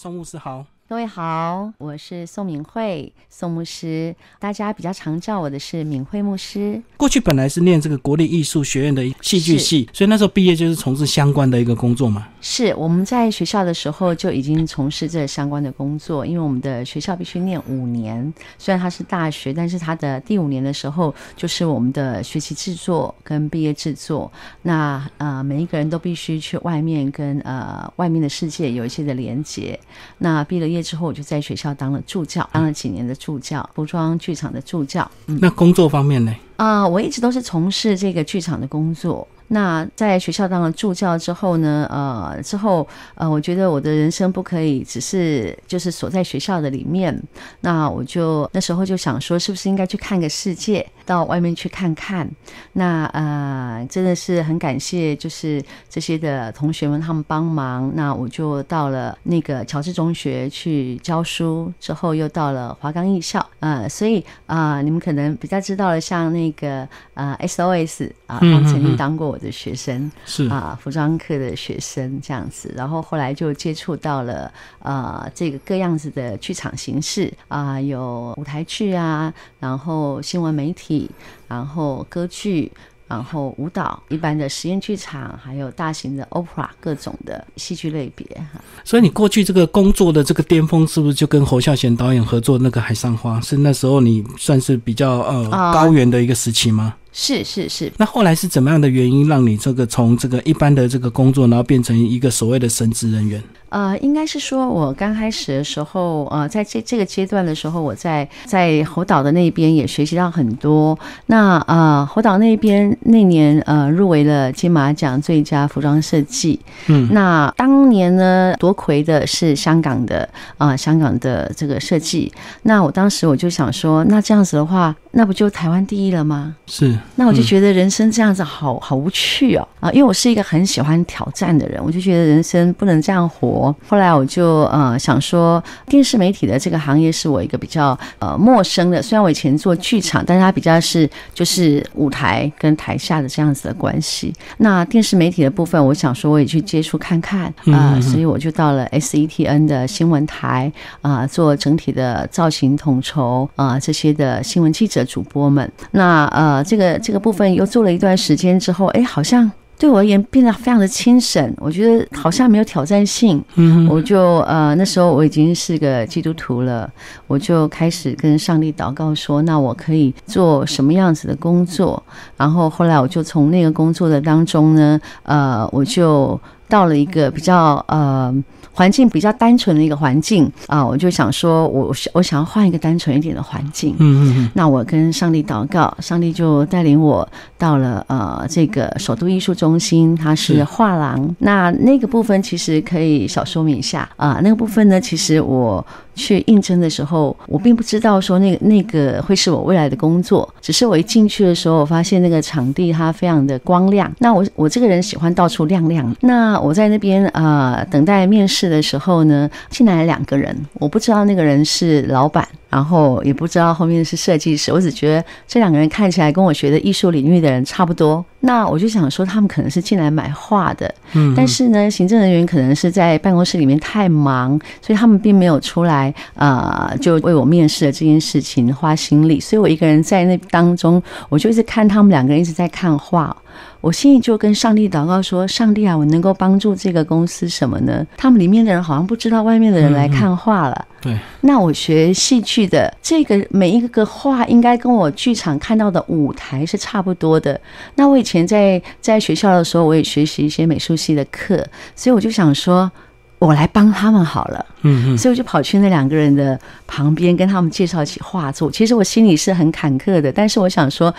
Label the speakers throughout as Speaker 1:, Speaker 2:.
Speaker 1: 宋牧师好，
Speaker 2: 各位好，我是宋敏慧，宋牧师。大家比较常叫我的是敏慧牧师。
Speaker 1: 过去本来是念这个国立艺术学院的戏剧系，所以那时候毕业就是从事相关的一个工作嘛。
Speaker 2: 是我们在学校的时候就已经从事这相关的工作，因为我们的学校必须念五年，虽然它是大学，但是它的第五年的时候就是我们的学习制作跟毕业制作。那呃，每一个人都必须去外面跟呃外面的世界有一些的连接。那毕了业之后，我就在学校当了助教，当了几年的助教，服装剧场的助教。
Speaker 1: 那工作方面呢？
Speaker 2: 啊，我一直都是从事这个剧场的工作。那在学校当了助教之后呢？呃，之后呃，我觉得我的人生不可以只是就是锁在学校的里面。那我就那时候就想说，是不是应该去看个世界，到外面去看看？那呃，真的是很感谢，就是这些的同学们他们帮忙。那我就到了那个乔治中学去教书，之后又到了华冈艺校。呃，所以啊，你们可能比较知道了，像那个呃 SOS 啊，他们曾经当过我。的学生
Speaker 1: 是
Speaker 2: 啊，服装课的学生这样子，然后后来就接触到了呃这个各样子的剧场形式啊，有舞台剧啊，然后新闻媒体，然后歌剧。然后舞蹈、一般的实验剧场，还有大型的 opera 各种的戏剧类别哈。
Speaker 1: 所以你过去这个工作的这个巅峰，是不是就跟侯孝贤导演合作那个《海上花》？是那时候你算是比较呃高原的一个时期吗？
Speaker 2: 是是是。
Speaker 1: 那后来是怎么样的原因，让你这个从这个一般的这个工作，然后变成一个所谓的神职人员？
Speaker 2: 呃，应该是说，我刚开始的时候，呃，在这这个阶段的时候，我在在猴岛的那边也学习到很多。那呃，猴岛那边那年呃入围了金马奖最佳服装设计。嗯，那当年呢夺魁的是香港的啊，香港的这个设计。那我当时我就想说，那这样子的话，那不就台湾第一了吗？
Speaker 1: 是。
Speaker 2: 那我就觉得人生这样子好好无趣哦啊，因为我是一个很喜欢挑战的人，我就觉得人生不能这样活。后来我就呃想说，电视媒体的这个行业是我一个比较呃陌生的。虽然我以前做剧场，但是它比较是就是舞台跟台下的这样子的关系。那电视媒体的部分，我想说我也去接触看看啊，所以我就到了 SETN 的新闻台啊，做整体的造型统筹啊，这些的新闻记者主播们。那呃这个这个部分又做了一段时间之后，哎，好像。对我而言变得非常的轻省，我觉得好像没有挑战性。嗯，我就呃那时候我已经是个基督徒了，我就开始跟上帝祷告说，那我可以做什么样子的工作？然后后来我就从那个工作的当中呢，呃，我就到了一个比较呃。环境比较单纯的一个环境啊，我就想说，我我想要换一个单纯一点的环境。嗯嗯嗯。那我跟上帝祷告，上帝就带领我到了呃这个首都艺术中心，它是画廊。那那个部分其实可以少说明一下啊，那个部分呢，其实我。去应征的时候，我并不知道说那个那个会是我未来的工作，只是我一进去的时候，我发现那个场地它非常的光亮。那我我这个人喜欢到处亮亮。那我在那边呃等待面试的时候呢，进来两个人，我不知道那个人是老板。然后也不知道后面是设计师，我只觉得这两个人看起来跟我学的艺术领域的人差不多。那我就想说，他们可能是进来买画的，嗯，但是呢，行政人员可能是在办公室里面太忙，所以他们并没有出来，呃，就为我面试的这件事情花心力。所以我一个人在那当中，我就一直看他们两个人一直在看画。我心里就跟上帝祷告说：“上帝啊，我能够帮助这个公司什么呢？他们里面的人好像不知道外面的人来看画了。
Speaker 1: 对，
Speaker 2: 那我学戏剧的，这个每一个个画应该跟我剧场看到的舞台是差不多的。那我以前在在学校的时候，我也学习一些美术系的课，所以我就想说，我来帮他们好了。嗯嗯，所以我就跑去那两个人的旁边，跟他们介绍起画作。其实我心里是很坎坷的，但是我想说。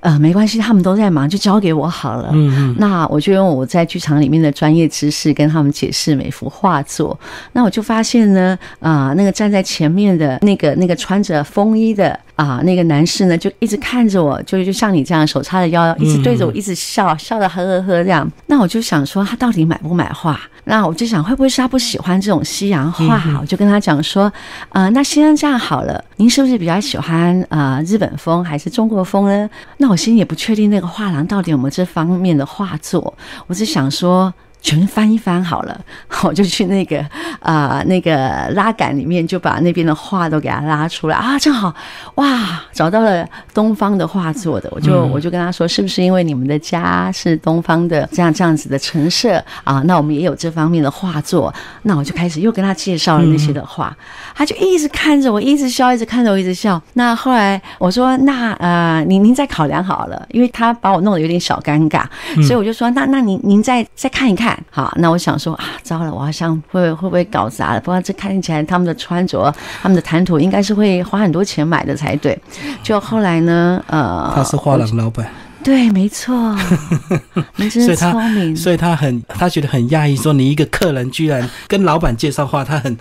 Speaker 2: 呃，没关系，他们都在忙，就交给我好了。嗯嗯，那我就用我在剧场里面的专业知识跟他们解释每幅画作。那我就发现呢，啊，那个站在前面的那个那个穿着风衣的啊那个男士呢，就一直看着我，就就像你这样手叉着腰，一直对着我一直笑，笑得呵呵呵这样。那我就想说，他到底买不买画？那我就想，会不会是他不喜欢这种西洋画？我就跟他讲说，呃，那先生这样好了，您是不是比较喜欢呃日本风还是中国风呢？那我心里也不确定那个画廊到底有没有这方面的画作，我只想说。全翻一翻好了，我就去那个啊那个拉杆里面，就把那边的画都给他拉出来。啊，正好哇，找到了东方的画作的，我就我就跟他说，是不是因为你们的家是东方的这样这样子的陈设？啊？那我们也有这方面的画作，那我就开始又跟他介绍了那些的画，他就一直看着我，一直笑，一直看着我，一直笑。那后来我说，那呃，您您再考量好了，因为他把我弄得有点小尴尬，所以我就说，那那您您再再看一看。好，那我想说啊，糟了，我好像会会不会搞砸了？不过这看起来他们的穿着、他们的谈吐，应该是会花很多钱买的才对。就后来呢，呃，
Speaker 1: 他是画廊老板。
Speaker 2: 对，没错，你真是聪明。
Speaker 1: 所以他很，他觉得很讶异，说你一个客人居然跟老板介绍话，他很，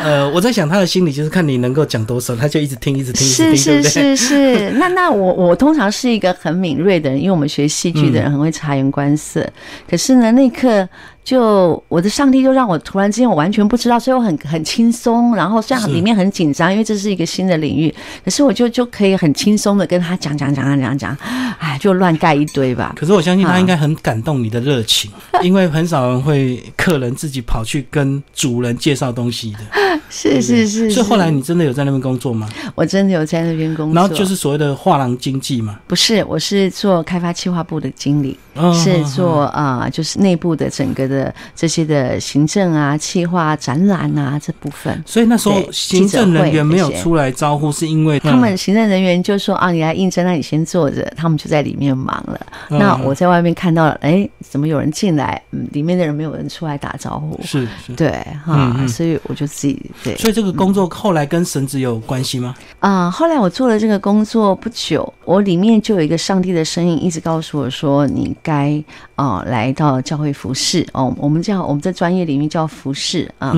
Speaker 1: 呃，我在想他的心里就是看你能够讲多少，他就一直听，一直听，
Speaker 2: 是是是是。那那我我通常是一个很敏锐的人，因为我们学戏剧的人很会察言观色。可是呢，那一刻。就我的上帝就让我突然之间我完全不知道，所以我很很轻松，然后虽然里面很紧张，因为这是一个新的领域，可是我就就可以很轻松的跟他讲讲讲讲讲讲，哎，就乱盖一堆吧。
Speaker 1: 可是我相信他应该很感动你的热情，因为很少人会客人自己跑去跟主人介绍东西的。
Speaker 2: 是是是。
Speaker 1: 所以后来你真的有在那边工作吗？
Speaker 2: 我真的有在那边工作。
Speaker 1: 然后就是所谓的画廊经济嘛？
Speaker 2: 不是，我是做开发企划部的经理，是做啊，就是内部的整个的。的这些的行政啊、企划、展览啊这部分，
Speaker 1: 所以那时候行政人员没有出来招呼，是因为
Speaker 2: 他们行政人员就说啊，你来应征，那你先坐着，他们就在里面忙了。那我在外面看到了，哎，怎么有人进来？嗯，里面的人没有人出来打招呼，
Speaker 1: 是是，
Speaker 2: 对哈，所以我就自己对。
Speaker 1: 所以这个工作后来跟绳子有关系吗？
Speaker 2: 啊，后来我做了这个工作不久，我里面就有一个上帝的声音一直告诉我说，你该啊来到教会服侍哦。我们叫我们在专业领域叫服饰啊。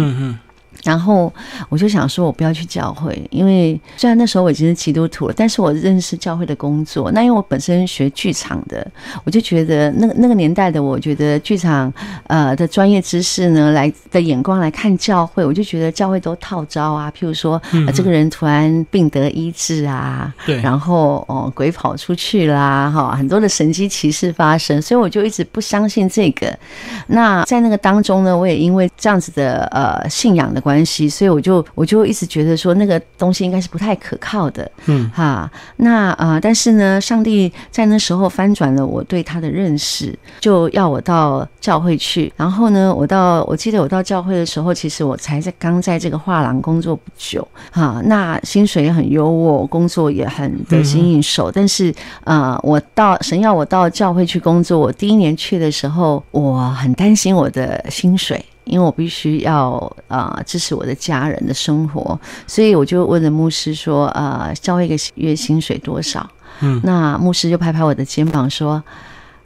Speaker 2: 然后我就想说，我不要去教会，因为虽然那时候我已经是基督徒了，但是我认识教会的工作。那因为我本身学剧场的，我就觉得那个那个年代的，我觉得剧场呃的专业知识呢，来的眼光来看教会，我就觉得教会都套招啊。譬如说，这个人突然病得医治啊，
Speaker 1: 对，
Speaker 2: 然后哦鬼跑出去啦，哈，很多的神机骑士发生，所以我就一直不相信这个。那在那个当中呢，我也因为这样子的呃信仰的关。系，所以我就我就一直觉得说那个东西应该是不太可靠的，嗯哈。那呃，但是呢，上帝在那时候翻转了我对他的认识，就要我到教会去。然后呢，我到我记得我到教会的时候，其实我才在刚在这个画廊工作不久，哈。那薪水也很优渥，工作也很得心应手。但是呃，我到神要我到教会去工作，我第一年去的时候，我很担心我的薪水。因为我必须要啊支持我的家人的生活，所以我就问了牧师说：“呃，交一个月薪水多少？”嗯，那牧师就拍拍我的肩膀说：“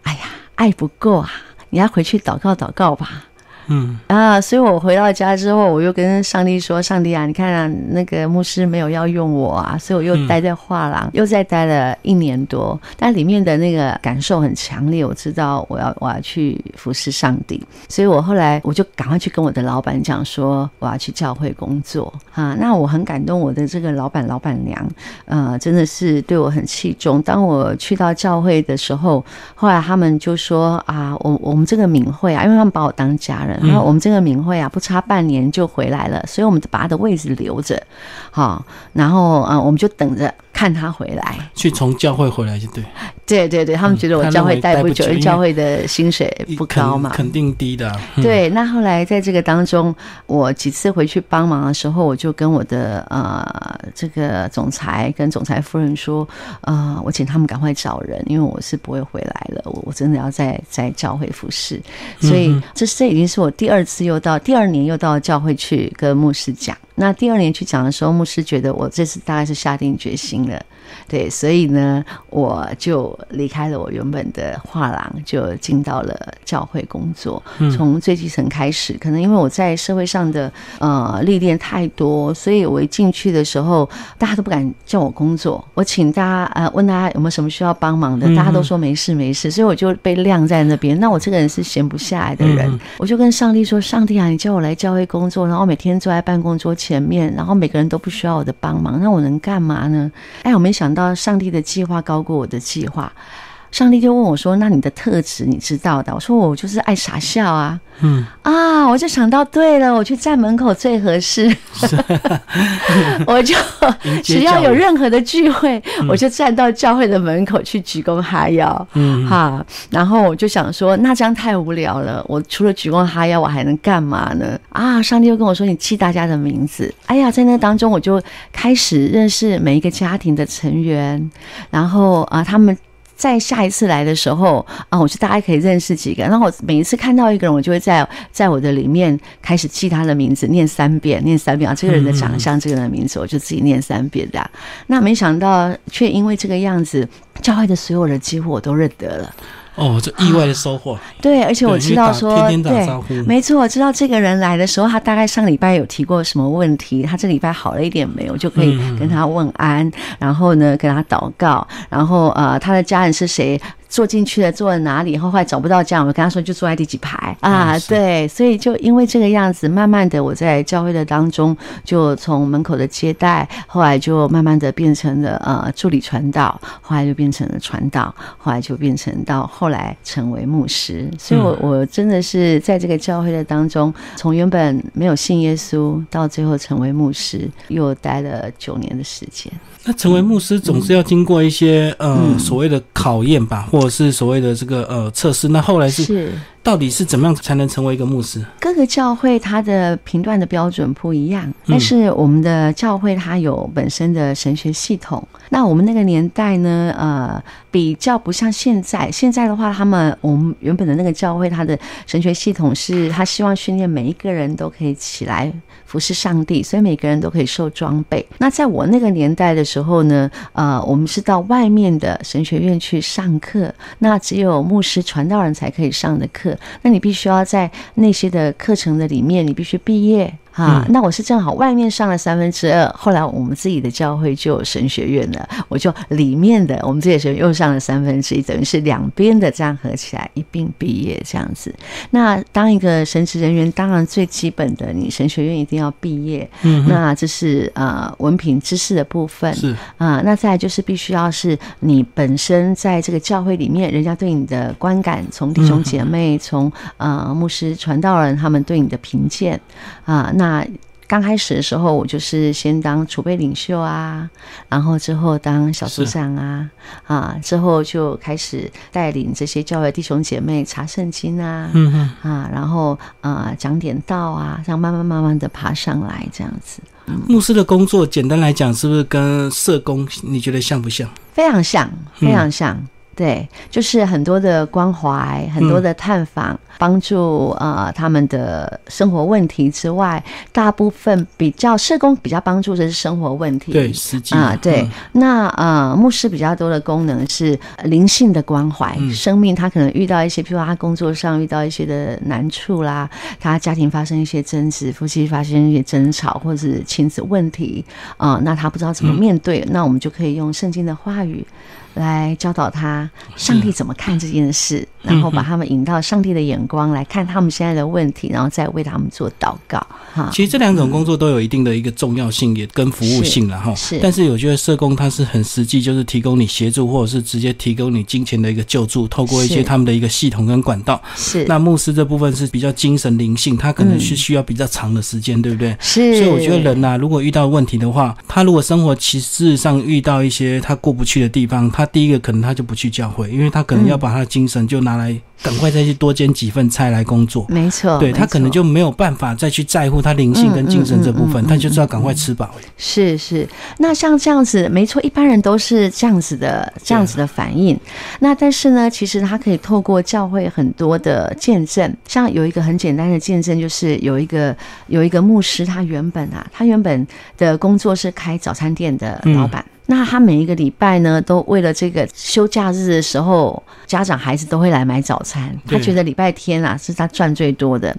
Speaker 2: 哎呀，爱不够啊，你要回去祷告祷告吧。”嗯啊，所以我回到家之后，我又跟上帝说：“上帝啊，你看啊那个牧师没有要用我啊，所以我又待在画廊，又再待了一年多。但里面的那个感受很强烈，我知道我要我要去服侍上帝，所以我后来我就赶快去跟我的老板讲说，我要去教会工作啊。那我很感动，我的这个老板老板娘，呃，真的是对我很器重。当我去到教会的时候，后来他们就说啊，我我们这个敏慧啊，因为他们把我当家人。然后我们这个名会啊，不差半年就回来了，所以我们把他的位置留着，好，然后啊，我们就等着。看他回来，
Speaker 1: 去从教会回来就对，
Speaker 2: 对对对，他们觉得我教会待不久，因为教会的薪水不高嘛，
Speaker 1: 肯定低的。
Speaker 2: 对，那后来在这个当中，我几次回去帮忙的时候，我就跟我的呃这个总裁跟总裁夫人说，呃，我请他们赶快找人，因为我是不会回来了，我我真的要在在教会服侍，所以这这已经是我第二次又到第二年又到教会去跟牧师讲。那第二年去讲的时候，牧师觉得我这次大概是下定决心了。对，所以呢，我就离开了我原本的画廊，就进到了教会工作。从最基层开始，可能因为我在社会上的呃历练太多，所以我一进去的时候，大家都不敢叫我工作。我请大家呃问大家有没有什么需要帮忙的，大家都说没事没事，所以我就被晾在那边。那我这个人是闲不下来的人，我就跟上帝说：“上帝啊，你叫我来教会工作，然后每天坐在办公桌前前面，然后每个人都不需要我的帮忙，那我能干嘛呢？”哎，我没想到上帝的计划高过我的计划，上帝就问我说：“那你的特质你知道的？”我说：“我就是爱傻笑啊。”嗯啊，我就想到对了，我去站门口最合适。我就只要有任何的聚会，我就站到教会的门口去鞠躬哈腰。嗯哈，然后我就想说，那这样太无聊了。我除了鞠躬哈腰，我还能干嘛呢？啊，上帝又跟我说：“你记大家的名字。”哎呀，在那当中，我就开始认识每一个家庭的成员，然后啊，他们。在下一次来的时候啊，我觉得大家可以认识几个。然后我每一次看到一个人，我就会在在我的里面开始记他的名字，念三遍，念三遍啊。这个人的长相，这个人的名字，我就自己念三遍的。那没想到，却因为这个样子，教会的所有人几乎我都认得了。
Speaker 1: 哦，这意外的收获。
Speaker 2: 对，而且我知道说，
Speaker 1: 对，
Speaker 2: 没错，我知道这个人来的时候，他大概上礼拜有提过什么问题，他这礼拜好了一点没有，就可以跟他问安，然后呢，跟他祷告，然后呃，他的家人是谁？坐进去了，坐在哪里？后后来找不到家，我跟他说就坐在第几排啊？对，所以就因为这个样子，慢慢的我在教会的当中，就从门口的接待，后来就慢慢的变成了呃助理传道，后来就变成了传道，后来就变成到后来成为牧师。所以，我我真的是在这个教会的当中，从原本没有信耶稣，到最后成为牧师，又待了九年的时间。
Speaker 1: 那成为牧师总是要经过一些呃所谓的考验吧，或者是所谓的这个呃测试。那后来是。到底是怎么样才能成为一个牧师？
Speaker 2: 各个教会它的评断的标准不一样，但是我们的教会它有本身的神学系统。那我们那个年代呢，呃，比较不像现在。现在的话，他们我们原本的那个教会，它的神学系统是他希望训练每一个人都可以起来服侍上帝，所以每个人都可以受装备。那在我那个年代的时候呢，呃，我们是到外面的神学院去上课，那只有牧师传道人才可以上的课。那你必须要在那些的课程的里面，你必须毕业。啊，那我是正好外面上了三分之二，后来我们自己的教会就有神学院了，我就里面的我们自己的学院又上了三分之一，等于是两边的这样合起来一并毕业这样子。那当一个神职人员，当然最基本的，你神学院一定要毕业，嗯，那这是呃文凭知识的部分
Speaker 1: 是
Speaker 2: 啊，那再就是必须要是你本身在这个教会里面，人家对你的观感，从弟兄姐妹，从呃牧师传道人他们对你的评鉴啊。那刚开始的时候，我就是先当储备领袖啊，然后之后当小组长啊，啊，之后就开始带领这些教会弟兄姐妹查圣经啊，嗯啊，然后啊讲点道啊，这样慢慢慢慢的爬上来，这样子。
Speaker 1: 牧师的工作，简单来讲，是不是跟社工你觉得像不像？
Speaker 2: 非常像，非常像。对，就是很多的关怀，很多的探访，帮助呃他们的生活问题之外，大部分比较社工比较帮助的是生活问题。
Speaker 1: 对，实际
Speaker 2: 啊，对。那呃，牧师比较多的功能是灵性的关怀，生命他可能遇到一些，譬如他工作上遇到一些的难处啦，他家庭发生一些争执，夫妻发生一些争吵，或者是亲子问题啊，那他不知道怎么面对，那我们就可以用圣经的话语。来教导他上帝怎么看这件事，然后把他们引到上帝的眼光来看他们现在的问题，然后再为他们做祷告。哈，
Speaker 1: 其实这两种工作都有一定的一个重要性，也跟服务性了哈。
Speaker 2: 是，
Speaker 1: 但是我觉得社工他是很实际，就是提供你协助，或者是直接提供你金钱的一个救助，透过一些他们的一个系统跟管道。
Speaker 2: 是。
Speaker 1: 那牧师这部分是比较精神灵性，他可能是需要比较长的时间，对不对？
Speaker 2: 是。
Speaker 1: 所以我觉得人呐，如果遇到问题的话，他如果生活其实上遇到一些他过不去的地方，他第一个可能他就。不去教会，因为他可能要把他的精神就拿来。赶快再去多煎几份菜来工作，
Speaker 2: 没错，
Speaker 1: 对他可能就没有办法再去在乎他灵性跟精神这部分，他就知道赶快吃饱。
Speaker 2: 是是，那像这样子，没错，一般人都是这样子的，这样子的反应。那但是呢，其实他可以透过教会很多的见证，像有一个很简单的见证，就是有一个有一个牧师，他原本啊，他原本的工作是开早餐店的老板，那他每一个礼拜呢，都为了这个休假日的时候，家长孩子都会来买早餐。他觉得礼拜天啊是他赚最多的，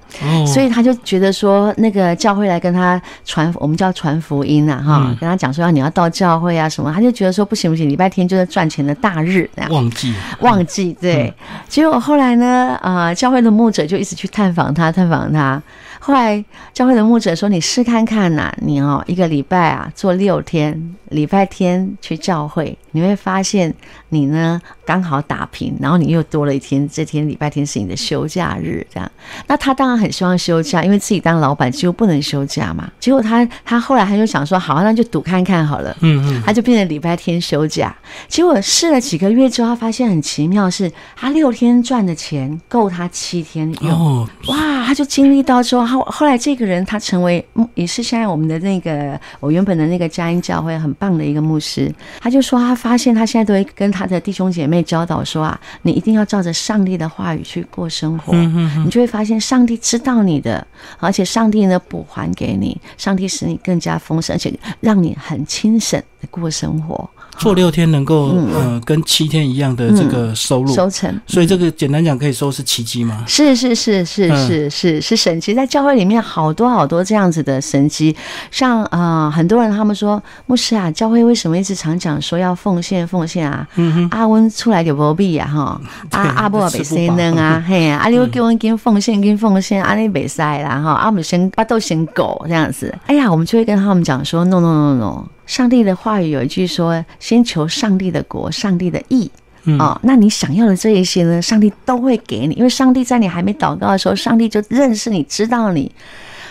Speaker 2: 所以他就觉得说那个教会来跟他传，我们叫传福音啊，哈，跟他讲说要你要到教会啊什么，他就觉得说不行不行，礼拜天就是赚钱的大日，
Speaker 1: 忘记。
Speaker 2: 忘记对。结果后来呢，啊，教会的牧者就一直去探访他，探访他。后来教会的牧者说：“你试看看呐、你哦一个礼拜啊做六天，礼拜天去教会，你会发现你呢刚好打平，然后你又多了一天，这天礼拜天是你的休假日，这样。那他当然很希望休假，因为自己当老板几乎不能休假嘛。结果他他后来他就想说，好，那就赌看看好了。
Speaker 1: 嗯嗯，
Speaker 2: 他就变成礼拜天休假。结果试了几个月之后，他发现很奇妙是，他六天赚的钱够他七天用。
Speaker 1: 哦，
Speaker 2: 哇，他就经历到之后，后后来这个人他成为嗯也是现在我们的那个我原本的那个佳音教会很棒的一个牧师，他就说他发现他现在都会跟他的弟兄姐妹教导说啊，你一定要照着上帝的话语去过生活，你就会发现上帝知道你的，而且上帝呢补还给你，上帝使你更加丰盛，而且让你很清省的过生活，
Speaker 1: 做六天能够呃跟七天一样的这个收入，
Speaker 2: 收成。
Speaker 1: 所以这个简单讲可以说是奇迹吗？
Speaker 2: 是是是是
Speaker 1: 嗯
Speaker 2: 是是是神奇，在教会里面好多好多这样子的神奇，像啊、呃很多人他们说牧师啊，教会为什么一直常讲说要奉献奉献啊？阿温出来就无必啊哈，阿阿波北塞能啊，嘿 啊，啊 你叫我跟奉献跟奉献，阿你北塞啦哈，啊我们先巴豆先狗这样子，哎呀，我们就会跟他们讲说，no no no no，上帝的话语有一句说，先求上帝的国，上帝的义。
Speaker 1: 嗯
Speaker 2: 哦，那你想要的这一些呢，上帝都会给你，因为上帝在你还没祷告的时候，上帝就认识你，知道你。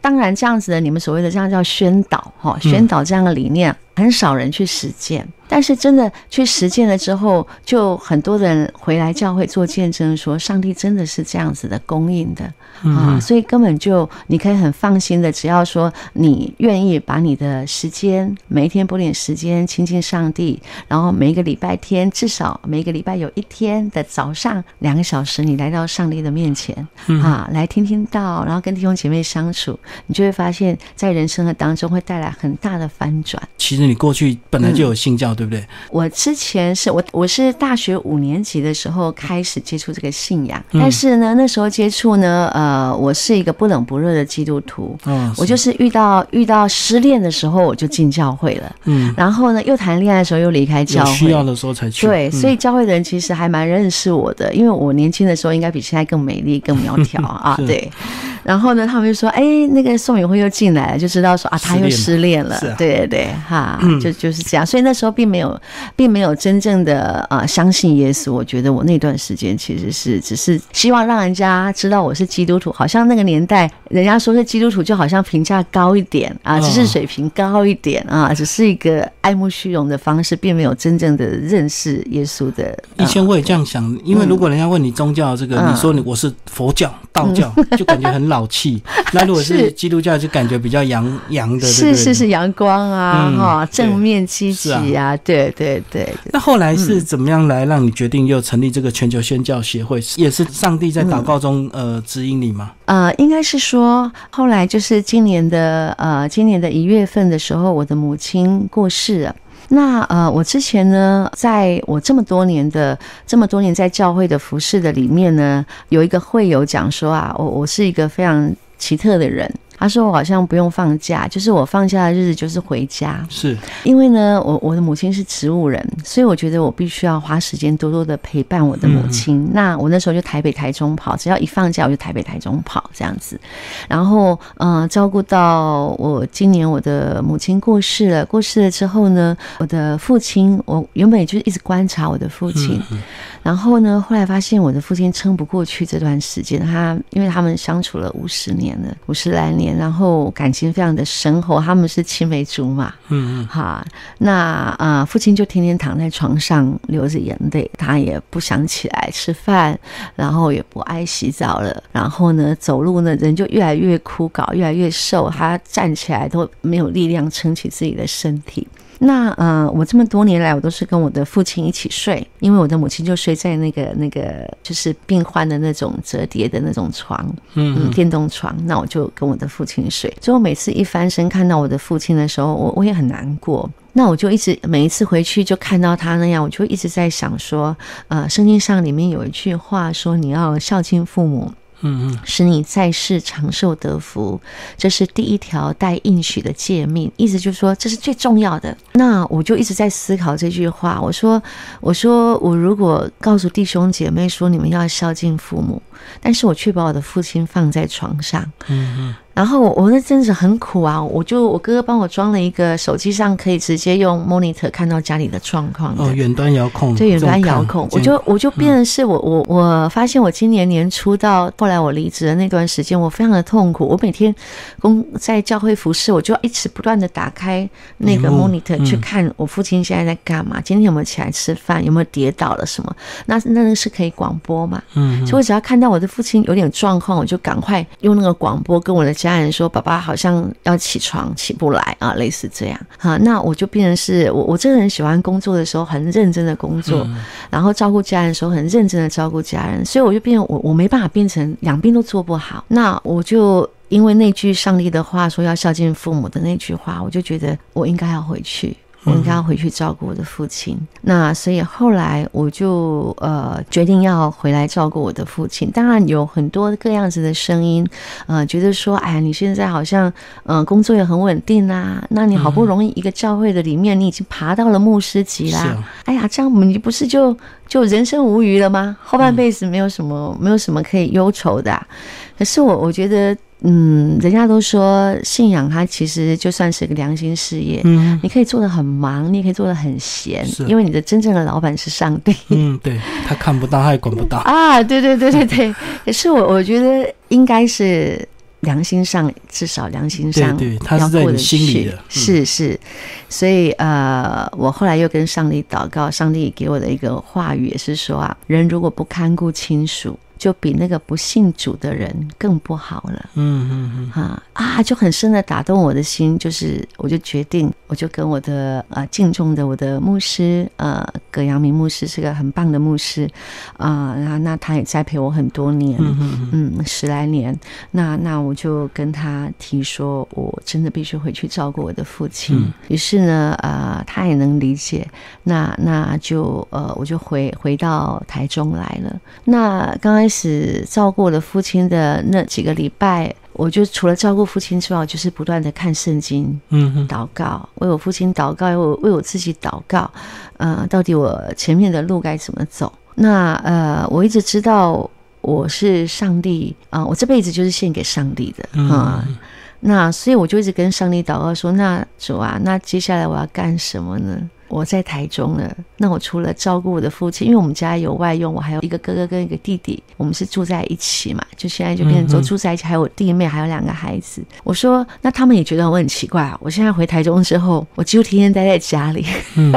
Speaker 2: 当然，这样子的你们所谓的这样叫宣导哈，宣导这样的理念，很少人去实践。但是真的去实践了之后，就很多人回来教会做见证，说上帝真的是这样子的供应的啊，所以根本就你可以很放心的，只要说你愿意把你的时间每一天拨点时间亲近上帝，然后每一个礼拜天至少每一个礼拜有一天的早上两个小时，你来到上帝的面前啊，来听听到，然后跟弟兄姐妹相处，你就会发现，在人生的当中会带来很大的翻转。
Speaker 1: 其实你过去本来就有信教，对不对？
Speaker 2: 我之前是我我是大学五年级的时候开始接触这个信仰，
Speaker 1: 嗯
Speaker 2: 但是呢，那时候接触呢，呃，我是一个不冷不热的基督徒。
Speaker 1: 哦，
Speaker 2: 我就是遇到遇到失恋的时候，我就进教会了。
Speaker 1: 嗯，
Speaker 2: 然后呢，又谈恋爱的时候又离开教会。
Speaker 1: 需要的时候才去。
Speaker 2: 对，
Speaker 1: 嗯
Speaker 2: 所以教会的人其实还蛮认识我的，因为我年轻的时候应该比现在更美丽、更苗条啊。对，然后呢，他们就说：“哎，那个宋敏慧又进来了，就知道说啊，他又失恋了。对对对，哈，就就是这样。所以那时候并没有，并没有真正的呃相信耶稣。我觉得我那段时间其实是只是希望让人家知道我是基督徒，好像那个年代人家说是基督徒，就好像评价高一点啊，
Speaker 1: 哦
Speaker 2: 知识水平高一点啊，只是一个爱慕虚荣的方式，并没有真正的认识耶稣的。
Speaker 1: 以前我也这样想，因为如果人家问你宗教这个，
Speaker 2: 嗯
Speaker 1: 你说你我是佛教、道教，就感觉很老气；那如果是
Speaker 2: 是
Speaker 1: 基督教，就感觉比较阳阳的，
Speaker 2: 是是是阳光啊，
Speaker 1: 嗯
Speaker 2: 哈、
Speaker 1: 对
Speaker 2: 正面积极
Speaker 1: 是
Speaker 2: 啊，对对对，
Speaker 1: 那后来
Speaker 2: 嗯
Speaker 1: 是怎么样来让你决定又成立这个全球宣教协会？也是上帝在祷告中、呃指引你吗？
Speaker 2: 呃，应该是说后来就是今年的呃，今年的一月份的时候，我的母亲过世了。那呃，我之前呢，在我这么多年的这么多年在教会的服饰的里面呢，有一个会友讲说啊，我我是一个非常奇特的人。他说我好像不用放假，就是我放假的日子就是回家，
Speaker 1: 是，
Speaker 2: 因为呢，我我的母亲是植物人，所以我觉得我必须要花时间多多的陪伴我的母亲。那我那时候就台北、台中跑，只要一放假我就台北、台中跑这样子。然后，嗯、照顾到我今年我的母亲过世了，过世了之后呢，我的父亲，我原本也就是一直观察我的父亲，然后呢，后来发现我的父亲撑不过去这段时间，他因为他们相处了五十年了，五十来年，然后感情非常的深厚，他们是青梅竹马。
Speaker 1: 嗯嗯，
Speaker 2: 哈，那啊、呃父亲就天天躺在床上流着眼泪，他也不想起来吃饭，然后也不爱洗澡了，然后呢，走路呢人就越来越枯槁，越来越瘦，他站起来都没有力量撑起自己的身体。那呃，我这么多年来，我都是跟我的父亲一起睡，因为我的母亲就睡在那个那个就是病患的那种折叠的那种床，嗯，电动床。那我就跟我的父亲睡，所以我每次一翻身看到我的父亲的时候，我我也很难过。那我就一直每一次回去就看到他那样，我就一直在想说，呃，圣经上里面有一句话说，你要孝敬父母，
Speaker 1: 嗯嗯，
Speaker 2: 使你在世长寿得福，这是第一条带应许的诫命，意思就是说这是最重要的。那我就一直在思考这句话，我说，我说我如果告诉弟兄姐妹说你们要孝敬父母，但是我却把我的父亲放在床上，
Speaker 1: 嗯嗯，
Speaker 2: 然后我我那阵子很苦啊，我就我哥哥帮我装了一个手机上可以直接用 monitor 看到家里的状况的。
Speaker 1: 哦，远端遥控，
Speaker 2: 对，远端遥控，我就我就变成是我我我发现我今年年初到后来我离职的那段时间，我非常的痛苦。我每天工在教会服侍，我就要一直不断的打开那个 monitor
Speaker 1: 嗯。
Speaker 2: 去看我父亲现在在干嘛，今天有没有起来吃饭，有没有跌倒了什么？那那个是可以广播嘛？
Speaker 1: 嗯，
Speaker 2: 所以我只要看到我的父亲有点状况，我就赶快用那个广播跟我的家人说：“爸爸好像要起床，起不来啊，类似这样。”哈，那我就变成是我我这个人喜欢工作的时候很认真的工作，然后照顾家人的时候很认真的照顾家人，所以我就变成我我没办法变成两边都做不好，那我就。因为那句上帝的话说要孝敬父母的那句话，我就觉得我应该要回去，我应该要回去照顾我的父亲。那所以后来我就呃决定要回来照顾我的父亲。当然有很多各样子的声音，呃，觉得说，哎呀，你现在好像嗯、呃工作也很稳定啊，那你好不容易一个教会的里面，你已经爬到了牧师级啦。哎呀，这样你不是就就人生无余了吗？后半辈子没有什么、没有什么可以忧愁的啊、可是我我觉得，嗯，人家都说信仰它其实就算是个良心事业，
Speaker 1: 嗯。
Speaker 2: 你可以做的很忙，你也可以做的很闲，因为你的真正的老板是上帝。
Speaker 1: 嗯，对他看不到，他也管不到，
Speaker 2: 啊，对对对对对，可是我我觉得应该是良心上，至少良心上
Speaker 1: 对对他是在你心里
Speaker 2: 去。
Speaker 1: 的嗯。
Speaker 2: 是是，所以呃，我后来又跟上帝祷告，上帝给我的一个话语也是说啊，人如果不看顾亲属，就比那个不信主的人更不好了。
Speaker 1: 嗯嗯嗯，
Speaker 2: 啊啊，就很深的打动我的心，就是我就决定，我就跟我的啊敬重的我的牧师呃葛阳明牧师是个很棒的牧师啊，那、那他也栽培我很多年，
Speaker 1: 嗯嗯嗯
Speaker 2: 嗯，十来年，那那我就跟他提说，我真的必须回去照顾我的父亲。
Speaker 1: 嗯
Speaker 2: 于是呢，呃，他也能理解，那那就呃，我就回回到台中来了。那刚开始照顾我的父亲的那几个礼拜，我就除了照顾父亲之外，我就是不断的看圣经，
Speaker 1: 嗯嗯，
Speaker 2: 祷告，为我父亲祷告，为我为我自己祷告，呃，到底我前面的路该怎么走？那呃，我一直知道我是上帝啊、我这辈子就是献给上帝的
Speaker 1: 嗯
Speaker 2: 啊、那所以我就一直跟上帝祷告说：“那主啊，那接下来我要干什么呢？”我在台中了，那我除了照顾我的父亲，因为我们家有外佣，我还有一个哥哥跟一个弟弟，我们是住在一起嘛，就现在就变成都
Speaker 1: 嗯哼
Speaker 2: 住在一起，还有我弟妹，还有两个孩子。我说，那他们也觉得我很奇怪啊。我现在回台中之后，我几乎天天待在家里，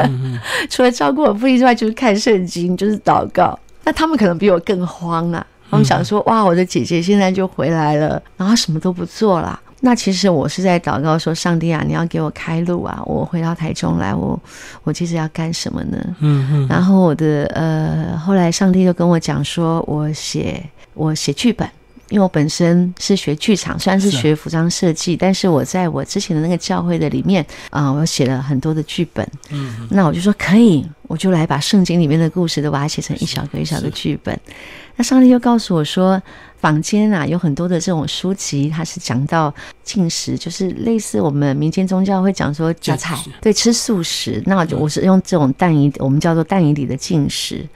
Speaker 2: 除了照顾我父亲之外，就是看圣经，就是祷告。那他们可能比我更慌啊，他们想说：“哇，我的姐姐现在就回来了，然后什么都不做了。”那其实我是在祷告说：“上帝啊，你要给我开路啊！我回到台中来，我我其实要干什么呢？”
Speaker 1: 嗯嗯
Speaker 2: 然后我的呃，后来上帝就跟我讲说，我写我写剧本，因为我本身是学剧场，虽然是学服装设计，但是我在我之前的那个教会的里面啊、我写了很多的剧本。
Speaker 1: 嗯
Speaker 2: 那我就说可以，我就来把圣经里面的故事都把它写成一小个一小个剧本。那上帝又告诉我说，坊间啊有很多的这种书籍，它是讲到进食，就是类似我们民间宗教会讲说加菜，对，吃素食。那我就我是用这种淡以，我们叫做淡以里的进食。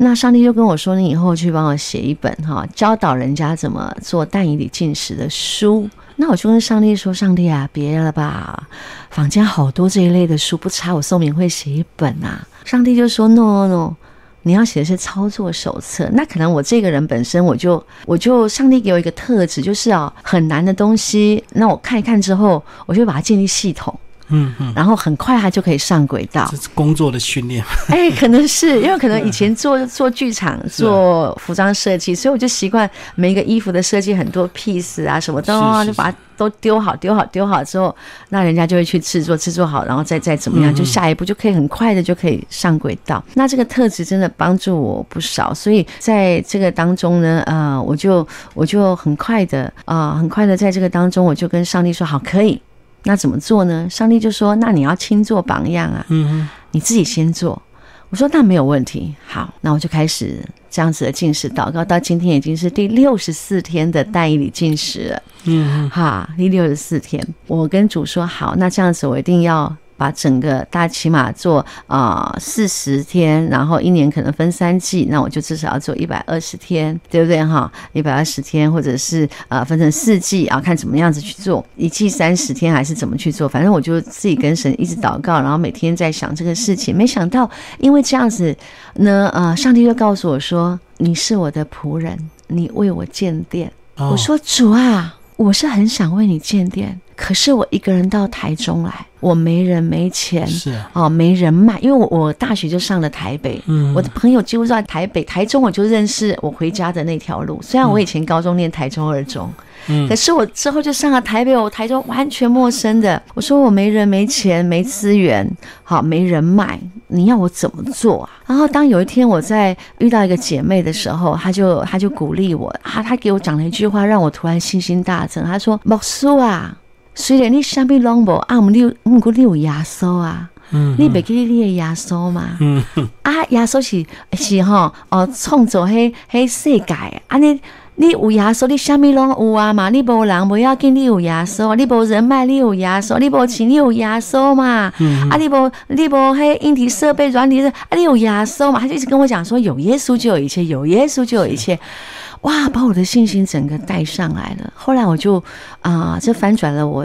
Speaker 2: 那上帝就跟我说：“你以后去帮我写一本哈，教导人家怎么做淡以里进食的书。”那我就跟上帝说：“上帝啊，别了吧，坊间好多这一类的书，不差我宋明会写一本啊。”上帝就说：“No No No，你要写的是操作手册。那可能我这个人本身，我就我就上帝给我一个特质，就是啊，很难的东西，那我看一看之后，我就把它建立系统，
Speaker 1: 嗯嗯，
Speaker 2: 然后很快他就可以上轨道
Speaker 1: 这。是工作的训练，
Speaker 2: 哎，可能是因为可能以前做做剧场、做服装设计，所以我就习惯每一个衣服的设计很多 piece 啊什么的，就把它都丢好、丢好、丢好之后，那人家就会去制作，制作好，然后再再怎么样，就下一步就可以很快的就可以上轨道。那这个特质真的帮助我不少，所以在这个当中呢，呃，我就我就很快的啊、很快的在这个当中，我就跟上帝说好，可以。那怎么做呢？上帝就说：“那你要亲做榜样啊。”
Speaker 1: 嗯
Speaker 2: 你自己先做。我说那没有问题，好，那我就开始这样子的进食祷告，到今天已经是第六十四天的带以里进食了，
Speaker 1: 嗯
Speaker 2: 哈，第六十四天，我跟主说好，那这样子我一定要把整个大起码做啊四十天，然后一年可能分三季，那我就至少要做一百二十天，对不对哈？一百二十天，或者是呃分成四季啊，看怎么样子去做，一季三十天还是怎么去做？反正我就自己跟神一直祷告，然后每天在想这个事情。没想到因为这样子呢，呃，上帝就告诉我说：“你是我的仆人，你为我建殿。”我说主啊，我是很想为你建店，可是我一个人到台中来，我没人没钱，
Speaker 1: 是啊，
Speaker 2: 哦，没人脉，因为我我大学就上了台北，
Speaker 1: 嗯
Speaker 2: 我的朋友几乎都在台北，台中我就认识我回家的那条路。虽然我以前高中念台中二中，
Speaker 1: 嗯
Speaker 2: 可是我之后就上了台北，我台中完全陌生的。我说我没人、没钱、没资源，好没人脉，你要我怎么做啊？然后当有一天我在遇到一个姐妹的时候，她就她就鼓励我啊，她给我讲了一句话，让我突然信心大增。她说：“莫叔啊，虽然你啥物拢无，啊，毋你有毋过你有耶稣啊。”
Speaker 1: 嗯
Speaker 2: 你袂记得你的耶稣吗？
Speaker 1: 嗯
Speaker 2: 啊，耶稣是是吼哦，创造迄迄世界，安尼你有耶稣，你啥物拢有啊嘛？你无人不要紧，你有耶稣，你无人脉，你有耶稣，你无钱，你有耶稣嘛？啊，你无你无嘿硬体设备、软体设，啊，你有耶稣嘛？他就一直跟我讲说，有耶稣就有一切，有耶稣就有一切。哇，把我的信心整个带上来了。后来我就啊、这翻转了我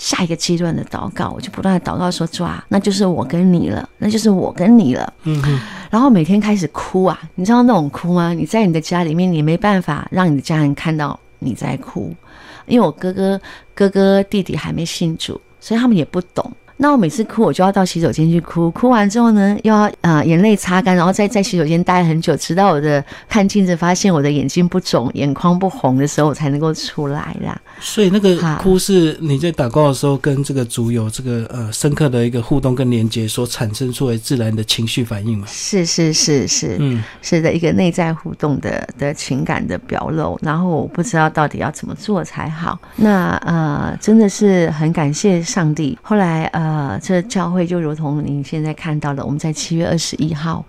Speaker 2: 下一个阶段的祷告，我就不断的祷告说：“主啊，那就是我跟你了，那就是我跟你了。”
Speaker 1: 嗯哼，
Speaker 2: 然后每天开始哭啊，你知道那种哭吗？你在你的家里面，你没办法让你的家人看到你在哭，因为我哥哥、哥哥、弟弟还没信主，所以他们也不懂。那我每次哭，我就要到洗手间去哭，哭完之后呢，又要呃眼泪擦干，然后再在洗手间待很久，直到我的看镜子发现我的眼睛不肿、眼眶不红的时候，我才能够出来啦。
Speaker 1: 所以那个哭是你在祷告的时候跟这个主有这个呃深刻的一个互动跟连接所产生出来自然的情绪反应嘛？
Speaker 2: 是是是是，
Speaker 1: 嗯
Speaker 2: 是的一个内在互动的的情感的表露，然后我不知道到底要怎么做才好。那呃，真的是很感谢上帝。后来呃，这教会就如同您现在看到的，我们在七月二十一号，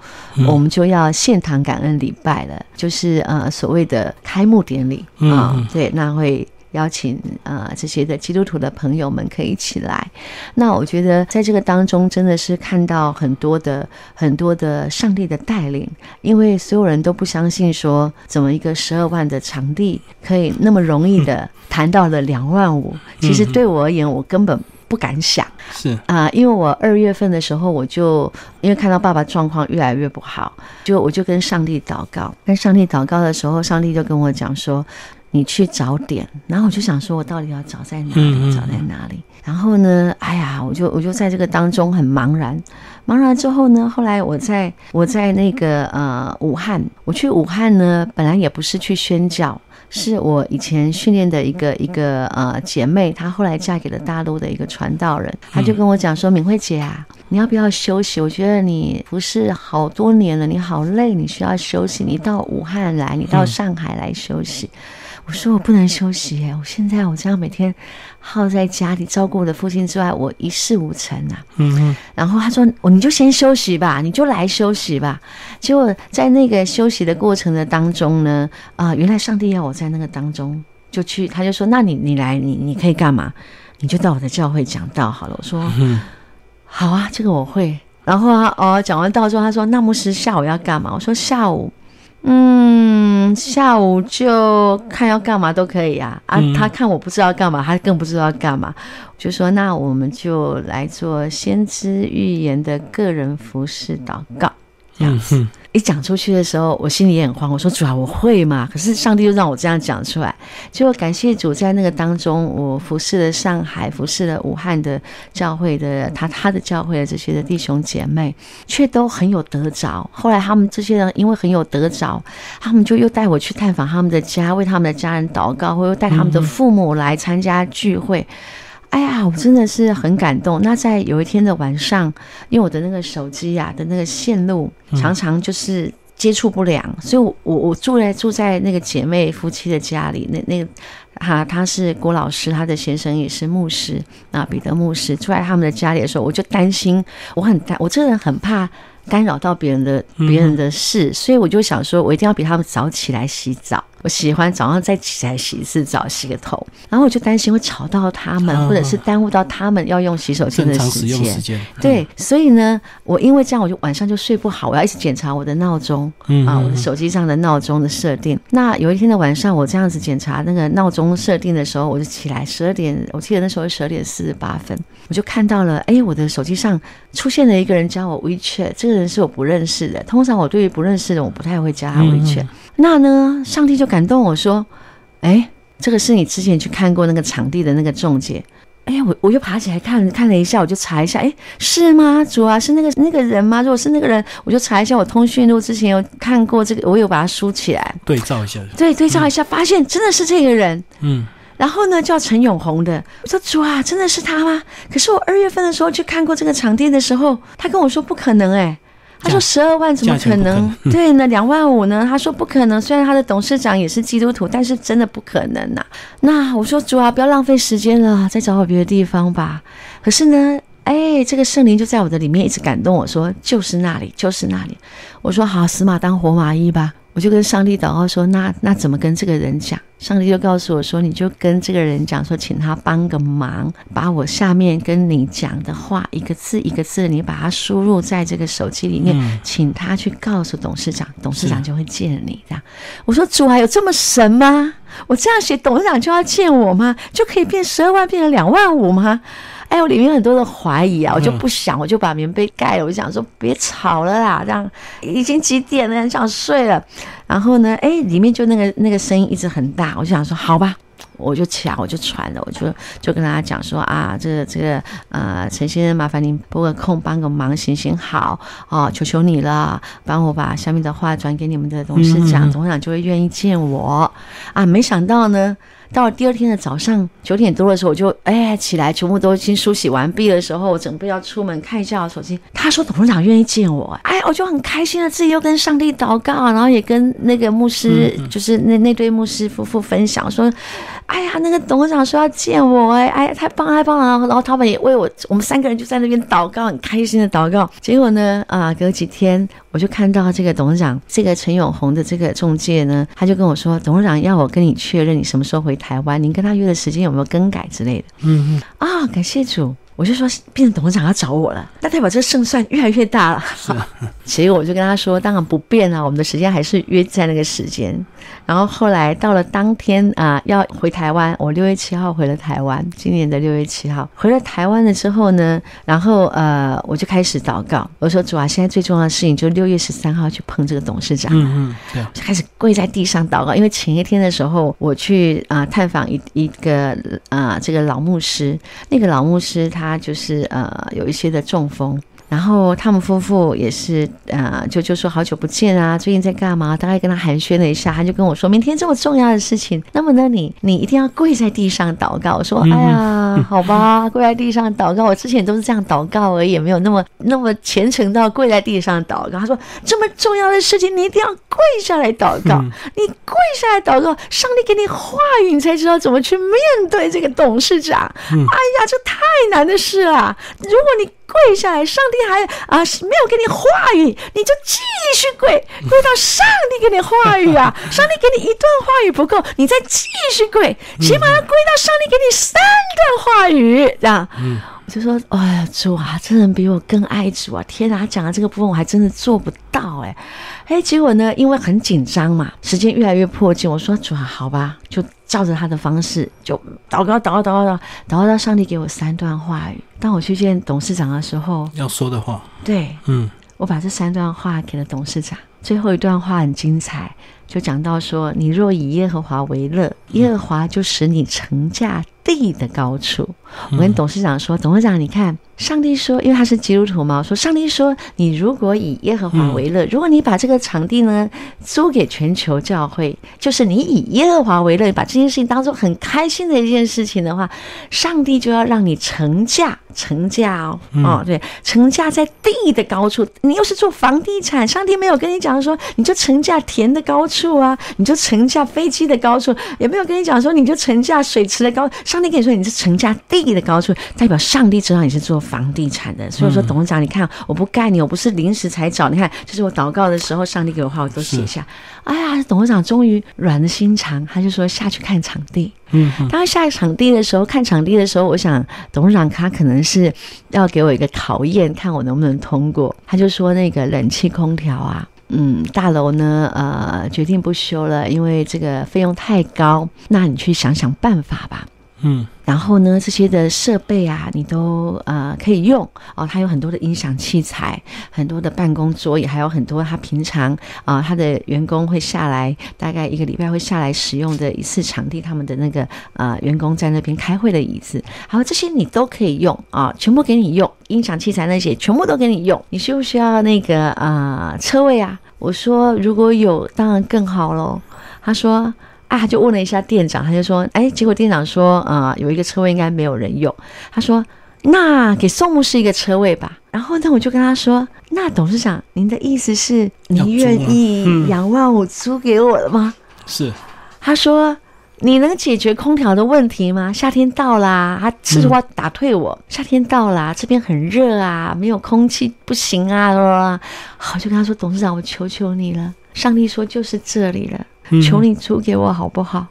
Speaker 2: 我们就要献堂感恩礼拜了，就是呃所谓的开幕典礼啊、
Speaker 1: 嗯
Speaker 2: 对，那会。邀请呃这些的基督徒的朋友们可以一起来。那我觉得在这个当中，真的是看到很多的很多的上帝的带领，因为所有人都不相信说，怎么一个十二万的场地可以那么容易的谈到了两万五。其实对我而言，我根本不敢想。
Speaker 1: 是
Speaker 2: 啊、因为我二月份的时候，我就因为看到爸爸状况越来越不好，就我就跟上帝祷告。跟上帝祷告的时候，上帝就跟我讲说：“你去找点。”然后我就想说，我到底要找在哪里？找在哪里？然后呢，哎呀，我就我就在这个当中很茫然。茫然之后呢，后来我在我在那个呃武汉，我去武汉呢，本来也不是去宣教，是我以前训练的一个一个呃姐妹，她后来嫁给了大陆的一个传道人，她就跟我讲说：“敏慧姐啊，你要不要休息？我觉得你不是好多年了，你好累，你需要休息。你到武汉来，你到上海来休息。我说我不能休息耶，我现在我这样每天耗在家里照顾我的父亲之外，我一事无成啊。
Speaker 1: 嗯嗯
Speaker 2: 然后他说：“我你就先休息吧，你就来休息吧。”结果在那个休息的过程的当中呢，啊、原来上帝要我在那个当中就去，他就说：“那你你来，你你可以干嘛？你就到我的教会讲道好了。”我说：“好啊，这个我会。”然后啊哦讲完道之后，他说：“那牧师下午要干嘛？”我说：“下午。”嗯，下午就看要干嘛都可以啊啊！
Speaker 1: 嗯
Speaker 2: 他看我不知道干嘛，他更不知道干嘛，就说那我们就来做先知预言的个人服饰祷告。这样
Speaker 1: 嗯哼
Speaker 2: 一讲出去的时候，我心里也很慌。我说主啊，我会嘛？可是上帝就让我这样讲出来。结果感谢主，在那个当中，我服侍了上海，服侍了武汉的教会的他他的教会的这些的弟兄姐妹，却都很有得着。后来他们这些人因为很有得着，他们就又带我去探访他们的家，为他们的家人祷告，或又带他们的父母来参加聚会。哎呀，我真的是很感动。那在有一天的晚上，因为我的那个手机呀、的那个线路常常就是接触不良，所以我我我住在住在那个姐妹夫妻的家里，那那个哈他是郭老师，他的先生也是牧师啊，彼得牧师住在他们的家里的时候，我就担心，我很担，我这个人很怕。干扰到别人的别人的事，所以我就想说，我一定要比他们早起来洗澡。我喜欢早上再起来洗一次澡，洗个头，然后我就担心会吵到他们，
Speaker 1: 啊
Speaker 2: 或者是耽误到他们要用洗手间的时间
Speaker 1: 时。间，
Speaker 2: 对，所以呢，我因为这样，我就晚上就睡不好，我要一直检查我的闹钟、啊，我的手机上的闹钟的设定。那有一天的晚上，我这样子检查那个闹钟设定的时候，我就起来十二点，我记得那时候是十二点四十八分，我就看到了，哎，我的手机上出现了一个人加我 WeChat，这个人是我不认识的。通常我对于不认识的，我不太会加他
Speaker 1: 嗯
Speaker 2: WeChat。那呢，上帝就感动我说，哎，这个是你之前去看过那个场地的那个中介。哎，我我又爬起来看看了一下，我就查一下，哎，是吗？主啊，是那个那个人吗？如果是那个人，我就查一下我通讯录之前有看过这个，我有把它梳起来，
Speaker 1: 对照一下，
Speaker 2: 对，对照一下，发现真的是这个人。
Speaker 1: 嗯，
Speaker 2: 然后呢，叫陈永红的，我说主啊，真的是他吗？可是我二月份的时候去看过这个场地的时候，他跟我说不可能、哎。他说十二万怎么可能？对呢，两万五呢？他说不可能。虽然他的董事长也是基督徒，但是真的不可能呐、那我说主啊，不要浪费时间了，再找找别的地方吧。可是呢，哎，这个圣灵就在我的里面一直感动我说，就是那里，就是那里。我说好，死马当活马医吧。我就跟上帝祷告说，那那怎么跟这个人讲？上帝就告诉我说，你就跟这个人讲说，请他帮个忙，把我下面跟你讲的话一个字一个字，你把它输入在这个手机里面，
Speaker 1: 嗯
Speaker 2: 请他去告诉董事长，董事长就会见你。这样，我说主啊，有这么神吗？我这样写，董事长就要见我吗？就可以变十二万变成两万五吗？哎，我里面有很多的怀疑啊，我就不想，我就把棉被盖了。我就想说，别吵了啦，这样已经几点了，很想睡了。然后呢，哎，里面就那个那个声音一直很大，我就想说，好吧。我就起来，我就传了，我就就跟大家讲说啊，这个这个呃，陈先生，麻烦您拨个空帮个忙，行行好哦，求求你了，帮我把下面的话转给你们的董事长，
Speaker 1: 嗯嗯嗯
Speaker 2: 董事长就会愿意见我啊。没想到呢，到了第二天的早上九点多的时候，我就哎起来，全部都已经梳洗完毕的时候，我准备要出门看一下我手机。他说董事长愿意见我，哎，我就很开心的，自己又跟上帝祷告，然后也跟那个牧师，就是那那对牧师夫妇分享说，哎呀，那个董事长说要见我，哎哎，太棒了太棒了，然后他们也为我，我们三个人就在那边祷告，很开心的祷告。结果呢，啊，隔几天我就看到这个董事长，这个陈永红的这个中介呢，他就跟我说，董事长要我跟你确认你什么时候回台湾，您跟他约的时间有没有更改之类的。
Speaker 1: 嗯嗯，
Speaker 2: 啊，感谢主。我就说变成董事长要找我了，那代表这个胜算越来越大了。
Speaker 1: 是啊，
Speaker 2: 结果我就跟他说，当然不变啊，我们的时间还是约在那个时间。然后后来到了当天啊、要回台湾，我六月七号回了台湾，今年的六月七号回了台湾了之后呢，然后呃，我就开始祷告，我说主啊，现在最重要的事情就是六月十三号去碰这个董事长。
Speaker 1: 嗯嗯，对，
Speaker 2: 就开始跪在地上祷告，因为前一天的时候，我去啊、探访一一个啊、这个老牧师，那个老牧师他就是呃有一些的中风。然后他们夫妇也是，呃，就就说好久不见啊，最近在干嘛？大概跟他寒暄了一下，他就跟我说，明天这么重要的事情，那么呢，你你一定要跪在地上祷告。我说，
Speaker 1: 嗯
Speaker 2: 哎呀，好吧，跪在地上祷告。我之前都是这样祷告而已，也没有那么那么虔诚到跪在地上祷告。他说，这么重要的事情，你一定要跪下来祷告。你跪下来祷告，上帝给你话语，你才知道怎么去面对这个董事长。哎呀，这太难的事了。如果你跪下来，上帝还啊没有给你话语，你就继续跪，跪到上帝给你话语啊。上帝给你一段话语不够，你再继续跪，起码要跪到上帝给你三段话语，这样。我就说，哎呀，主啊，这人比我更爱主啊！天哪，他讲的这个部分我还真的做不到哎、哎，结果呢，因为很紧张嘛，时间越来越迫近，我说主啊，好吧，就照着他的方式，就祷告，祷告，祷告，祷告，到上帝给我三段话语。当我去见董事长的时候，
Speaker 1: 要说的话，
Speaker 2: 对
Speaker 1: 嗯
Speaker 2: 我把这三段话给了董事长。最后一段话很精彩，就讲到说：“你若以耶和华为乐，耶和华就使你成驾地的高处。”我跟董事长说：“董事长，你看，上帝说，因为他是基督徒嘛，说上帝说，你如果以耶和华为乐，如果你把这个场地呢租给全球教会，就是你以耶和华为乐，把这件事情当做很开心的一件事情的话，上帝就要让你成价，成价哦，哦，对，成价在地的高处。你又是做房地产，上帝没有跟你讲说，你就成价田的高处啊，你就成价飞机的高处，也没有跟你讲说，你就成价水池的高。上上帝跟你说你是成价地的高处，代表上帝知道你是做房地产的。所以说，董事长，你看我不干你，我不是临时才找，你看，就是我祷告的时候，上帝给我话我都写下。哎呀，董事长终于软了心肠，他就说下去看场地。
Speaker 1: 嗯，
Speaker 2: 当下场地的时候，看场地的时候，我想董事长他可能是要给我一个考验，看我能不能通过。他就说那个冷气空调啊。嗯，大楼呢，呃，决定不修了，因为这个费用太高。那你去想想办法吧。
Speaker 1: 嗯，
Speaker 2: 然后呢，这些的设备啊，你都呃可以用哦。它有很多的音响器材，很多的办公桌椅，还有很多他平常啊，他的员工会下来，大概一个礼拜会下来使用的一次场地，他们的那个呃员工在那边开会的椅子，好，这些你都可以用啊，全部给你用。音响器材那些全部都给你用。你需不需要那个啊车位啊？我说如果有，当然更好喽。他说。啊，就问了一下店长，他就说，哎，结果店长说，呃，有一个车位应该没有人用。他说，那给宋牧师一个车位吧。然后呢，我就跟他说，那董事长，您的意思是，你愿意两万五租给我了吗？
Speaker 1: 是。
Speaker 2: 他说，你能解决空调的问题吗？夏天到啦，他实话打退我。夏天到啦，这边很热啊，没有空气不行啊。好，就跟他说，董事长，我求求你了，上帝说就是这里了。求你租给我好不好？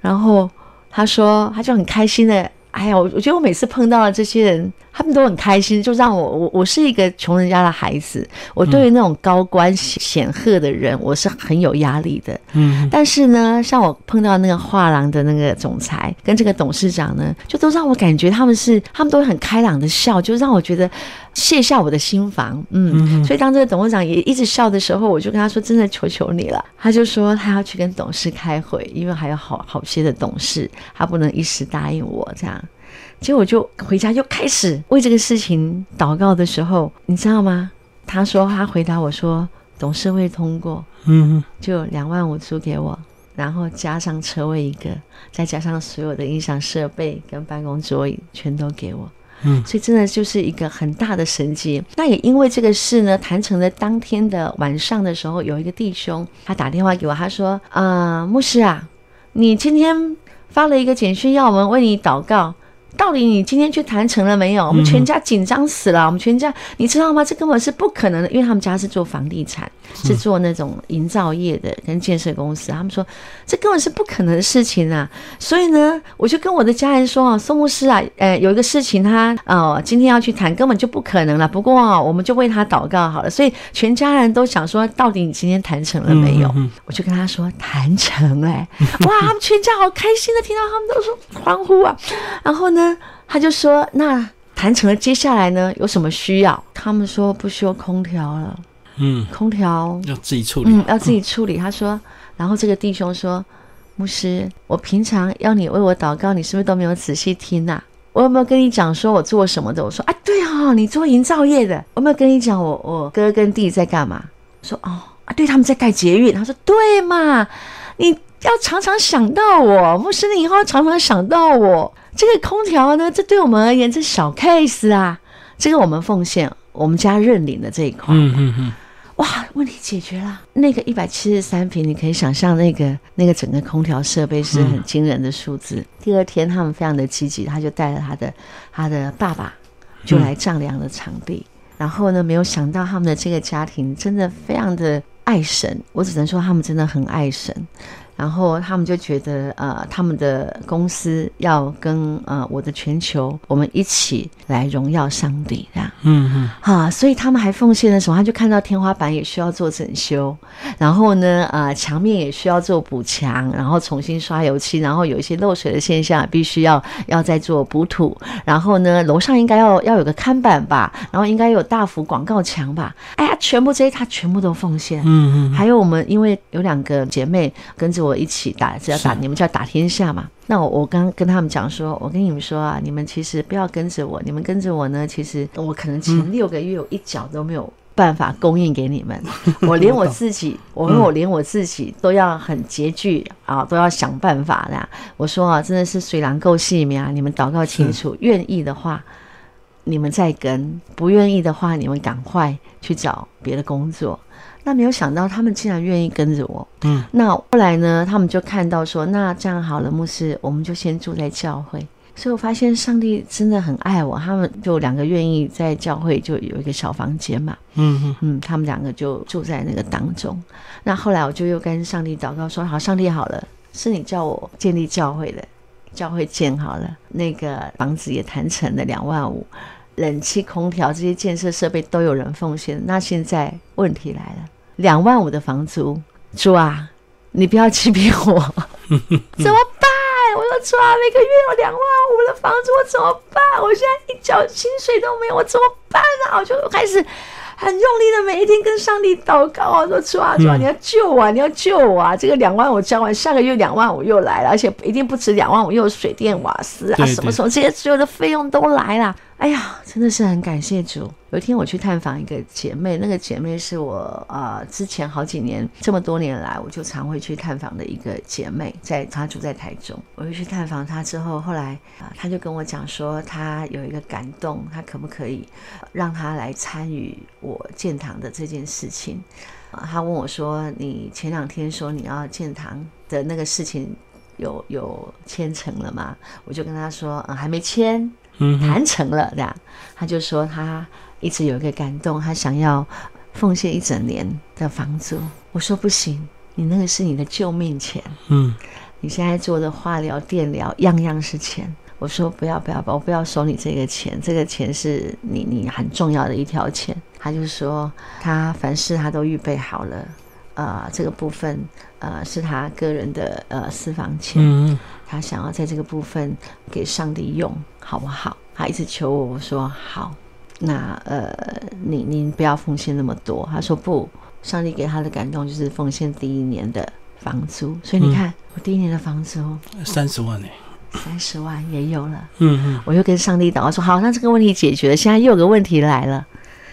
Speaker 2: 然后他说，他就很开心的。哎呀，我我觉得我每次碰到了这些人，他们都很开心，就让我我我是一个穷人家的孩子，我对于那种高官显赫的人，我是很有压力的。
Speaker 1: 嗯，
Speaker 2: 但是呢，像我碰到那个画廊的那个总裁跟这个董事长呢，就都让我感觉他们是他们都很开朗的笑，就让我觉得卸下我的心防。嗯，所以当这个董事长也一直笑的时候，我就跟他说：“真的求求你了。”他就说他要去跟董事开会，因为还有好好些的董事，他不能一时答应我这样。结果就回家又开始为这个事情祷告的时候，你知道吗？他说他回答我说董事会通过，
Speaker 1: 嗯，
Speaker 2: 就两万五租给我，然后加上车位一个，再加上所有的音响设备跟办公桌椅全都给我，
Speaker 1: 嗯，
Speaker 2: 所以真的就是一个很大的神迹。那也因为这个事呢，谈成了当天的晚上的时候，有一个弟兄他打电话给我，他说啊，牧师啊，你今天发了一个简讯要我们为你祷告。到底你今天去谈成了没有？我们全家紧张死了。我们全家，你知道吗？这根本是不可能的，因为他们家是做房地产，是做那种营造业的，跟建设公司。他们说这根本是不可能的事情啊！所以呢，我就跟我的家人说啊，宋牧师啊，呃，有一个事情他哦，今天要去谈，根本就不可能了。不过啊，我们就为他祷告好了。所以全家人都想说，到底你今天谈成了没有？我就跟他说谈成哎，哇，他们全家好开心的，听到他们都说欢呼啊。然后呢？他就说：“那谈成了，接下来呢？有什么需要？”他们说：“不需要空调了。”
Speaker 1: 嗯，
Speaker 2: 空调
Speaker 1: 要自己处理。
Speaker 2: 嗯，要自己处理。他说：“然后这个弟兄说，牧师，我平常要你为我祷告，你是不是都没有仔细听啊？我有没有跟你讲说我做什么的？我说啊，对啊，你做营造业的。我有没有跟你讲我我哥跟弟在干嘛？说哦啊，对，他们在盖捷运。他说对嘛，你要常常想到我，牧师，你以后要常常想到我。”这个空调呢，这对我们而言这小 case 啊，这个我们奉献，我们家认领的这一块，
Speaker 1: 嗯嗯嗯，
Speaker 2: 哇，问题解决了。那个一百七十三平，你可以想象那个那个整个空调设备是很惊人的数字。第二天他们非常的积极，他就带了他的他的爸爸就来丈量了场地，然后呢，没有想到他们的这个家庭真的非常的爱神，我只能说他们真的很爱神。然后他们就觉得，呃，他们的公司要跟呃我的全球，我们一起来荣耀上帝，这样，
Speaker 1: 嗯嗯，
Speaker 2: 啊，所以他们还奉献了什么？他就看到天花板也需要做整修，然后呢，呃，墙面也需要做补墙，然后重新刷油漆，然后有一些漏水的现象，必须要要再做补土，然后呢，楼上应该要要有个看板吧，然后应该有大幅广告墙吧，哎呀，全部这些他全部都奉献，
Speaker 1: 嗯嗯，
Speaker 2: 还有我们因为有两个姐妹跟着。我一起打，只要打你们叫打天下嘛。那我我刚跟他们讲说，我跟你们说啊，你们其实不要跟着我，你们跟着我呢，其实我可能前六个月我一脚都没有办法供应给你们，我连我自己，我我连我自己都要很拮据啊，都要想办法的。我说啊，真的是水囊够细密啊，你们祷告清楚，愿意的话你们再跟，不愿意的话你们赶快去找别的工作。那没有想到，他们竟然愿意跟着我。
Speaker 1: 嗯，
Speaker 2: 那后来呢？他们就看到说，那这样好了，牧师，我们就先住在教会。所以我发现上帝真的很爱我，他们就两个愿意在教会就有一个小房间嘛，
Speaker 1: 嗯嗯
Speaker 2: 嗯，他们两个就住在那个当中。那后来我就又跟上帝祷告说：“好，上帝好了，是你叫我建立教会的，教会建好了，那个房子也谈成了两万五，冷气、空调这些建设设备都有人奉献。那现在问题来了，两万五的房租，主啊，你不要欺骗我，怎么办？我说主啊，每个月有两万五的房租，我怎么办？我现在一角薪水都没有，我怎么办啊？我就开始。”很用力的每一天跟上帝祷告啊，说主啊主啊，你要救我，你要救我啊！这个两万五交完，下个月两万五又来了，而且一定不止两万五，又有水电瓦斯啊，什么什么这些所有的费用都来了。哎呀，真的是很感谢主。有一天我去探访一个姐妹，那个姐妹是我呃之前好几年这么多年来我就常会去探访的一个姐妹，在她住在台中，我就去探访她之后，后来啊她就跟我讲说，她有一个感动，她可不可以让她来参与我建堂的这件事情？啊，她问我说，你前两天说你要建堂的那个事情有有签成了吗？我就跟她说，嗯，还没签。谈成了，这样，他就说他一直有一个感动，他想要奉献一整年的房租。我说不行，你那个是你的救命钱。
Speaker 1: 嗯，
Speaker 2: 你现在做的化疗、电疗，样样是钱。我说不要不要，我不要收你这个钱，这个钱是你你很重要的一条钱。他就说他凡事他都预备好了，呃，这个部分呃是他个人的呃私房钱。
Speaker 1: 嗯。
Speaker 2: 他想要在这个部分给上帝用，好不好？他一直求我，我说好。那呃，你您不要奉献那么多。他说不，上帝给他的感动就是奉献第一年的房租。所以你看，我第一年的房租
Speaker 1: 三十万呢，
Speaker 2: 三十万也有了。
Speaker 1: 嗯嗯，
Speaker 2: 我又跟上帝祷告说，好，那这个问题解决了。现在又有个问题来了，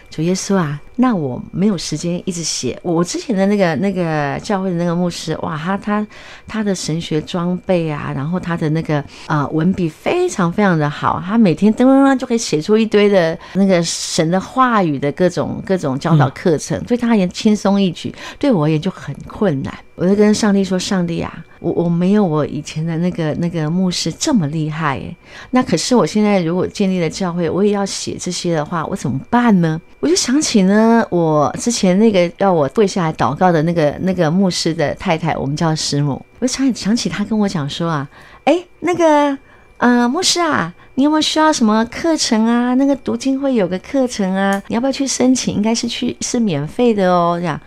Speaker 2: 主耶稣啊。那我没有时间一直写。我之前的那个那个教会的那个牧师，哇，他他他的神学装备啊，然后他的那个呃文笔非常非常的好，他每天噔噔噔就可以写出一堆的那个神的话语的各种各种教导课程，对他而言轻松一举，对我而言就很困难。我就跟上帝说：“上帝啊，我我没有我以前的那个那个牧师这么厉害耶。那可是我现在如果建立了教会，我也要写这些的话，我怎么办呢？”我就想起呢。我之前那个要我跪下来祷告的那个那个牧师的太太，我们叫师母。我想想起他跟我讲说啊，哎，那个呃牧师啊，你有没有需要什么课程啊？那个读经会有个课程啊，你要不要去申请？应该是去是免费的哦。这样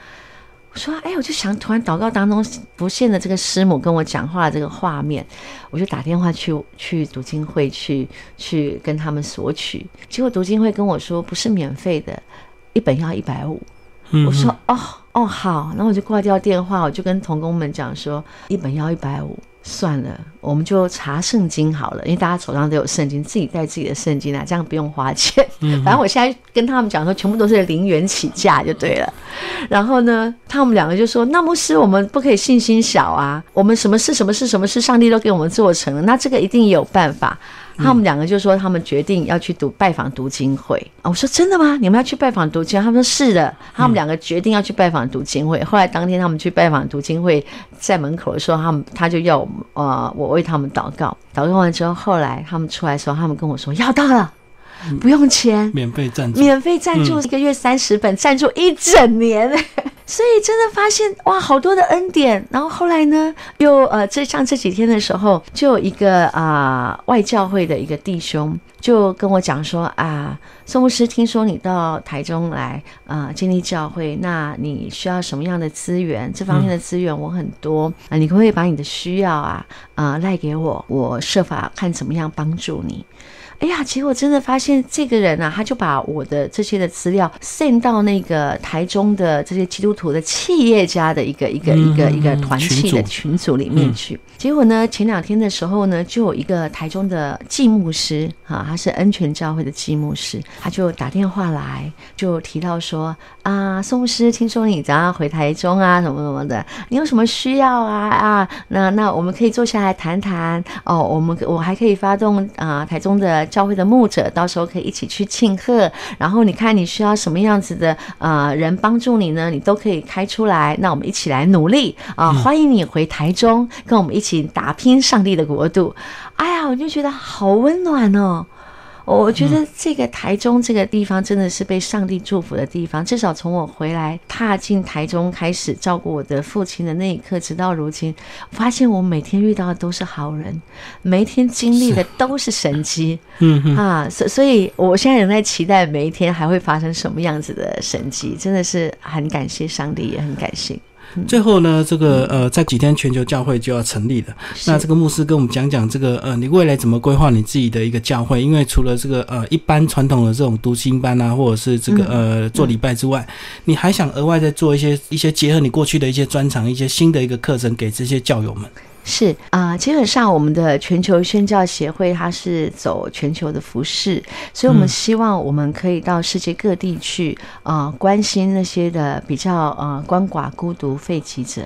Speaker 2: 我说，哎，我就想突然祷告当中浮现的这个师母跟我讲话这个画面，我就打电话去去读经会去去跟他们索取。结果读经会跟我说不是免费的。一本要一百五，我说哦哦好，然后我就挂掉电话，我就跟童工们讲说，一本要一百五，算了，我们就查圣经好了，因为大家手上都有圣经，自己带自己的圣经啊，这样不用花钱。反正我现在跟他们讲说，全部都是零元起价就对了。然后呢，他们两个就说，那牧师我们不可以信心小啊，我们什么事什么事什么事，上帝都给我们做成了，那这个一定有办法。他们两个就说，他们决定要去读拜访读经会啊！我说真的吗？你们要去拜访读经？他们说是的。他们两个决定要去拜访读经会。后来当天他们去拜访读经会，在门口的时候，他们他就要呃我为他们祷告。祷告完之后，后来他们出来的时候，他们跟我说要到了，不用钱，
Speaker 1: 免费赞助，
Speaker 2: 免费赞助一个月三十本，赞助一整年。所以真的发现哇，好多的恩典。然后后来呢，又呃，这像这几天的时候，就有一个啊外教会的一个弟兄就跟我讲说啊，宋牧师，听说你到台中来啊建立教会，那你需要什么样的资源？这方面的资源我很多啊，你可不可以把你的需要啊啊赖给我，我设法看怎么样帮助你。哎呀，结果真的发现这个人啊，他就把我的这些的资料 send 到那个台中的这些基督徒的企业家的一个一个一个一个团契的群组里面去。结果呢，前两天的时候呢，就有一个台中的祭牧师啊，他是恩泉教会的祭牧师，他就打电话来，就提到说啊，宋牧师，听说你早上回台中啊，什么什么的，你有什么需要啊啊？那那我们可以坐下来谈谈哦，我们我还可以发动啊台中的。教会的牧者，到时候可以一起去庆贺。然后你看你需要什么样子的呃人帮助你呢？你都可以开出来。那我们一起来努力啊！欢迎你回台中，跟我们一起打拼上帝的国度。哎呀，我就觉得好温暖哦。我觉得这个台中这个地方真的是被上帝祝福的地方。至少从我回来踏进台中开始照顾我的父亲的那一刻，直到如今，发现我每天遇到的都是好人，每一天经历的都是神迹。嗯啊，所所以，我现在仍在期待每一天还会发生什么样子的神迹。真的是很感谢上帝，也很感谢。
Speaker 1: 最后呢，这个呃，在几天全球教会就要成立了。那这个牧师跟我们讲讲这个呃，你未来怎么规划你自己的一个教会？因为除了这个呃一般传统的这种读经班啊，或者是这个呃做礼拜之外，你还想额外再做一些一些结合你过去的一些专长，一些新的一个课程给这些教友们。
Speaker 2: 是啊，基本上我们的全球宣教协会它是走全球的服饰，所以我们希望我们可以到世界各地去啊，关心那些的比较呃鳏寡孤独废弃者、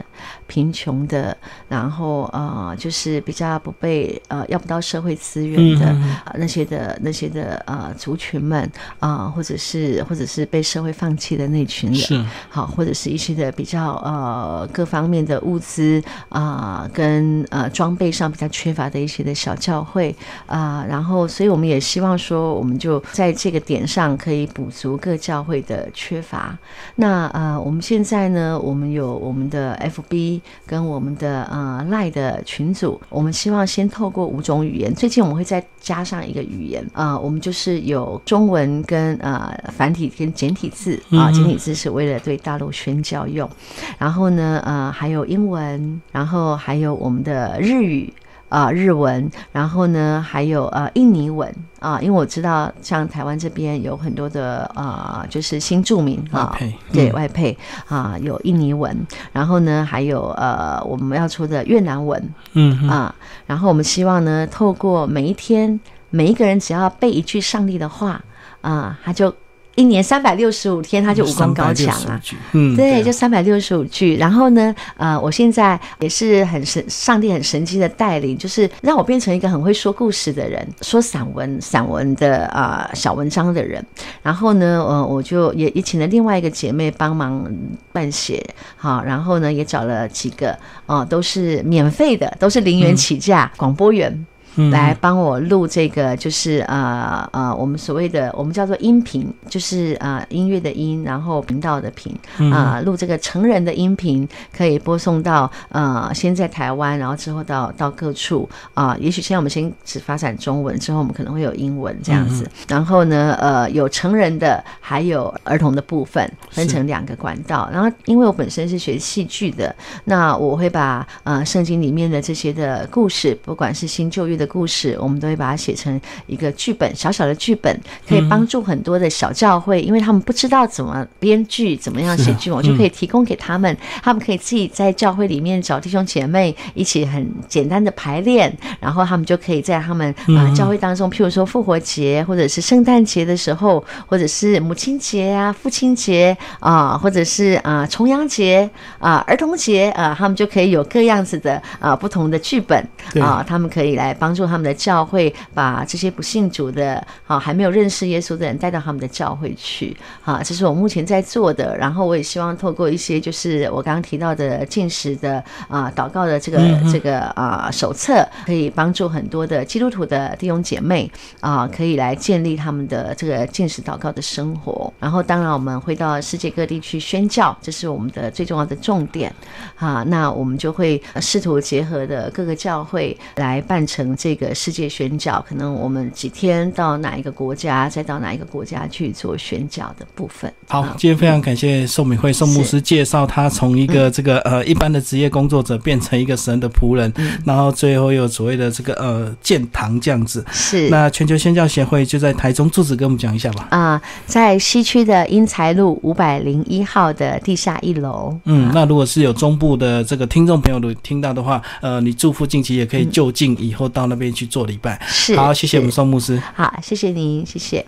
Speaker 2: 贫穷的，然后呃就是比较不被呃要不到社会资源的那些的那些的呃族群们啊，或者是或者是被社会放弃的那群人，好，或者是一些的比较呃各方面的物资啊跟。呃，装备上比较缺乏的一些的小教会啊，然后，所以我们也希望说，我们就在这个点上可以补足各教会的缺乏。那呃，我们现在呢，我们有我们的 FB 跟我们的呃赖的群组，我们希望先透过五种语言，最近我们会再加上一个语言啊，我们就是有中文跟呃繁体跟简体字啊，简体字是为了对大陆宣教用，然后呢呃还有英文，然后还有我们。的日语啊，日文，然后呢，还有呃印尼文啊，因为我知道像台湾这边有很多的啊，就是新住民啊，对外配啊，有印尼文，然后呢，还有呃我们要出的越南文，嗯啊，然后我们希望呢，透过每一天每一个人只要背一句上帝的话啊，他就。一年三百六十五天，他就武功高强啊！嗯，对，就三百六十五句。然后呢，呃，我现在也是很神，上帝很神奇的带领，就是让我变成一个很会说故事的人，说散文、散文的啊小文章的人。然后呢，呃，我就也也请了另外一个姐妹帮忙办写，好，然后呢，也找了几个哦，都是免费的，都是零元起价广播员。来帮我录这个，就是呃呃，我们所谓的我们叫做音频，就是呃音乐的音，然后频道的频啊，录这个成人的音频，可以播送到呃先在台湾，然后之后到到各处啊。也许现在我们先只发展中文，之后我们可能会有英文这样子。然后呢，呃，有成人的，还有儿童的部分，分成两个管道。然后因为我本身是学戏剧的，那我会把呃圣经里面的这些的故事，不管是新旧约。的故事，我们都会把它写成一个剧本，小小的剧本可以帮助很多的小教会，因为他们不知道怎么编剧，怎么样写剧本，我就可以提供给他们，他们可以自己在教会里面找弟兄姐妹一起很简单的排练，然后他们就可以在他们啊教会当中，譬如说复活节或者是圣诞节的时候，或者是母亲节啊、父亲节啊，或者是啊重阳节啊、儿童节啊，他们就可以有各样子的啊不同的剧本啊，他们可以来帮。帮助他们的教会把这些不信主的啊还没有认识耶稣的人带到他们的教会去啊，这是我目前在做的。然后我也希望透过一些就是我刚刚提到的进食的啊祷告的这个这个啊手册，可以帮助很多的基督徒的弟兄姐妹啊，可以来建立他们的这个进食祷告的生活。然后当然我们会到世界各地去宣教，这是我们的最重要的重点啊。那我们就会试图结合的各个教会来办成。这个世界宣教，可能我们几天到哪一个国家，再到哪一个国家去做宣教的部分。
Speaker 1: 好，今天非常感谢宋美惠宋牧师介绍他从一个这个呃一般的职业工作者变成一个神的仆人，然后最后又所谓的这个呃建堂这样子。
Speaker 2: 是。
Speaker 1: 那全球宣教协会就在台中住址，跟我们讲一下吧。
Speaker 2: 啊，在西区的英才路五百零一号的地下一楼。
Speaker 1: 嗯，那如果是有中部的这个听众朋友的听到的话，呃，你住附近其实也可以就近以后到。那边去做礼拜，
Speaker 2: 是
Speaker 1: 好，谢谢我们宋牧师，
Speaker 2: 好，谢谢您，谢谢。